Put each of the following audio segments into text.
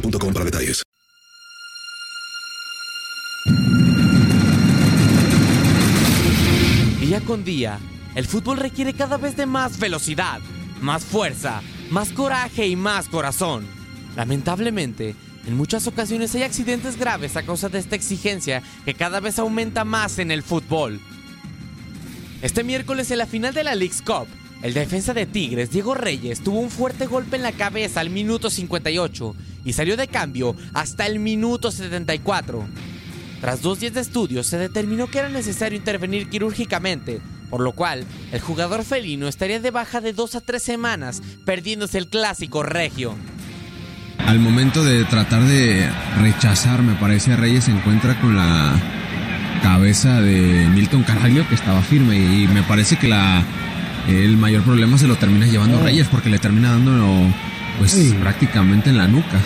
para detalles. Día con día, el fútbol requiere cada vez de más velocidad, más fuerza, más coraje y más corazón. Lamentablemente, en muchas ocasiones hay accidentes graves a causa de esta exigencia que cada vez aumenta más en el fútbol. Este miércoles en la final de la League's Cup, el defensa de Tigres, Diego Reyes, tuvo un fuerte golpe en la cabeza al minuto 58 y salió de cambio hasta el minuto 74. Tras dos días de estudios, se determinó que era necesario intervenir quirúrgicamente, por lo cual el jugador felino estaría de baja de dos a tres semanas, perdiéndose el clásico regio. Al momento de tratar de rechazar, me parece, a Reyes se encuentra con la cabeza de Milton Caraglio, que estaba firme, y me parece que la el mayor problema se lo termina llevando Reyes, porque le termina dando pues prácticamente en la nuca.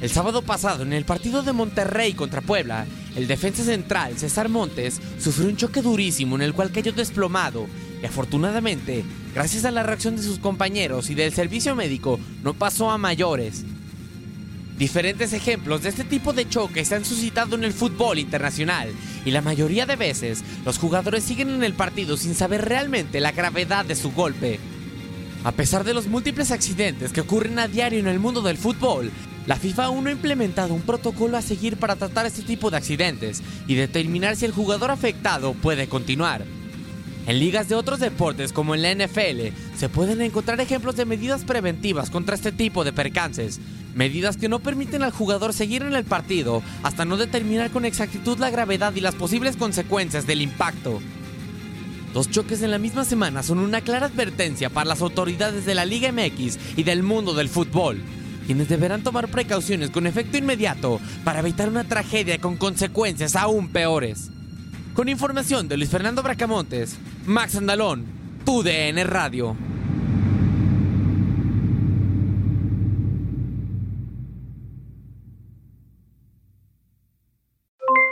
El sábado pasado, en el partido de Monterrey contra Puebla, el defensa central César Montes sufrió un choque durísimo en el cual cayó desplomado y afortunadamente, gracias a la reacción de sus compañeros y del servicio médico, no pasó a mayores. Diferentes ejemplos de este tipo de choques se han suscitado en el fútbol internacional y la mayoría de veces los jugadores siguen en el partido sin saber realmente la gravedad de su golpe. A pesar de los múltiples accidentes que ocurren a diario en el mundo del fútbol, la FIFA aún no ha implementado un protocolo a seguir para tratar este tipo de accidentes y determinar si el jugador afectado puede continuar. En ligas de otros deportes como en la NFL se pueden encontrar ejemplos de medidas preventivas contra este tipo de percances, medidas que no permiten al jugador seguir en el partido hasta no determinar con exactitud la gravedad y las posibles consecuencias del impacto. Dos choques en la misma semana son una clara advertencia para las autoridades de la Liga MX y del mundo del fútbol, quienes deberán tomar precauciones con efecto inmediato para evitar una tragedia con consecuencias aún peores. Con información de Luis Fernando Bracamontes, Max Andalón, TUDN Radio.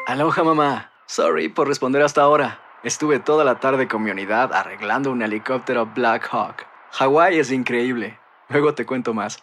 Aloha mamá. Sorry por responder hasta ahora. Estuve toda la tarde con mi unidad arreglando un helicóptero Black Hawk. Hawái es increíble. Luego te cuento más.